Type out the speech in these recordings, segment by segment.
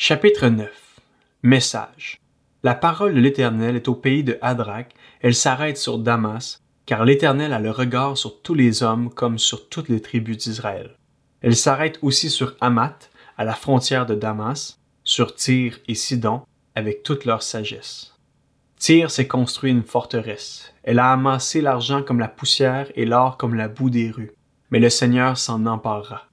Chapitre 9 Message La parole de l'Éternel est au pays de Hadrach, elle s'arrête sur Damas, car l'Éternel a le regard sur tous les hommes comme sur toutes les tribus d'Israël. Elle s'arrête aussi sur Hamath, à la frontière de Damas, sur Tyr et Sidon, avec toute leur sagesse. Tyr s'est construit une forteresse. Elle a amassé l'argent comme la poussière et l'or comme la boue des rues. Mais le Seigneur s'en emparera.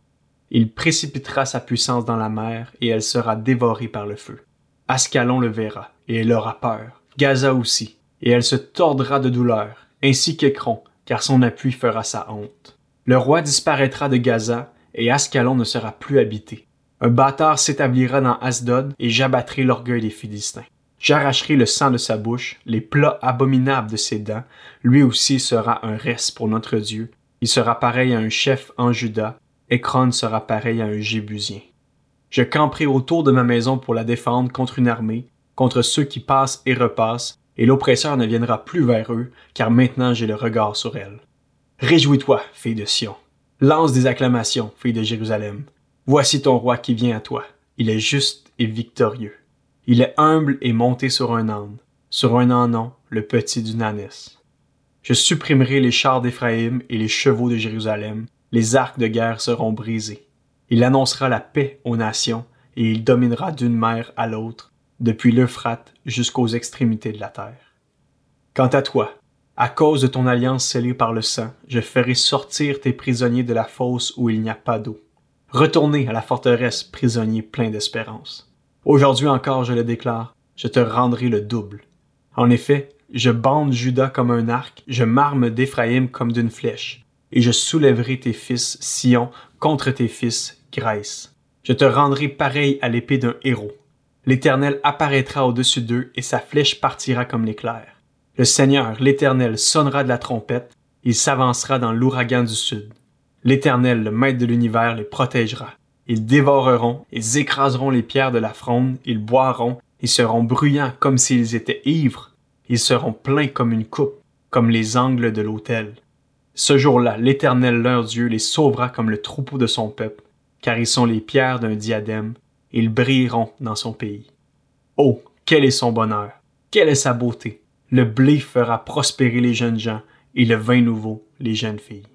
Il précipitera sa puissance dans la mer et elle sera dévorée par le feu. Ascalon le verra et elle aura peur. Gaza aussi, et elle se tordra de douleur, ainsi qu'Écron, car son appui fera sa honte. Le roi disparaîtra de Gaza et Ascalon ne sera plus habité. Un bâtard s'établira dans Asdod et j'abattrai l'orgueil des Philistins. J'arracherai le sang de sa bouche, les plats abominables de ses dents. Lui aussi sera un reste pour notre Dieu. Il sera pareil à un chef en Juda. Écron sera pareil à un Jébusien. Je camperai autour de ma maison pour la défendre contre une armée, contre ceux qui passent et repassent, et l'oppresseur ne viendra plus vers eux, car maintenant j'ai le regard sur elle. Réjouis-toi, fille de Sion. Lance des acclamations, fille de Jérusalem. Voici ton roi qui vient à toi. Il est juste et victorieux. Il est humble et monté sur un âne, sur un anon, le petit d'une ânesse. Je supprimerai les chars d'Éphraïm et les chevaux de Jérusalem, les arcs de guerre seront brisés. Il annoncera la paix aux nations, et il dominera d'une mer à l'autre, depuis l'Euphrate jusqu'aux extrémités de la terre. Quant à toi, à cause de ton alliance scellée par le sang, je ferai sortir tes prisonniers de la fosse où il n'y a pas d'eau. Retournez à la forteresse, prisonniers pleins d'espérance. Aujourd'hui encore, je le déclare, je te rendrai le double. En effet, je bande Judas comme un arc, je m'arme d'Éphraïm comme d'une flèche, et je soulèverai tes fils, Sion, contre tes fils, Grèce. Je te rendrai pareil à l'épée d'un héros. L'Éternel apparaîtra au-dessus d'eux, et sa flèche partira comme l'éclair. Le Seigneur, l'Éternel, sonnera de la trompette, il s'avancera dans l'ouragan du sud. L'Éternel, le Maître de l'univers, les protégera. Ils dévoreront, ils écraseront les pierres de la fronde, ils boiront, ils seront bruyants comme s'ils étaient ivres, ils seront pleins comme une coupe, comme les angles de l'autel. Ce jour-là, l'Éternel leur Dieu les sauvera comme le troupeau de son peuple, car ils sont les pierres d'un diadème, ils brilleront dans son pays. Oh, quel est son bonheur, quelle est sa beauté! Le blé fera prospérer les jeunes gens, et le vin nouveau les jeunes filles.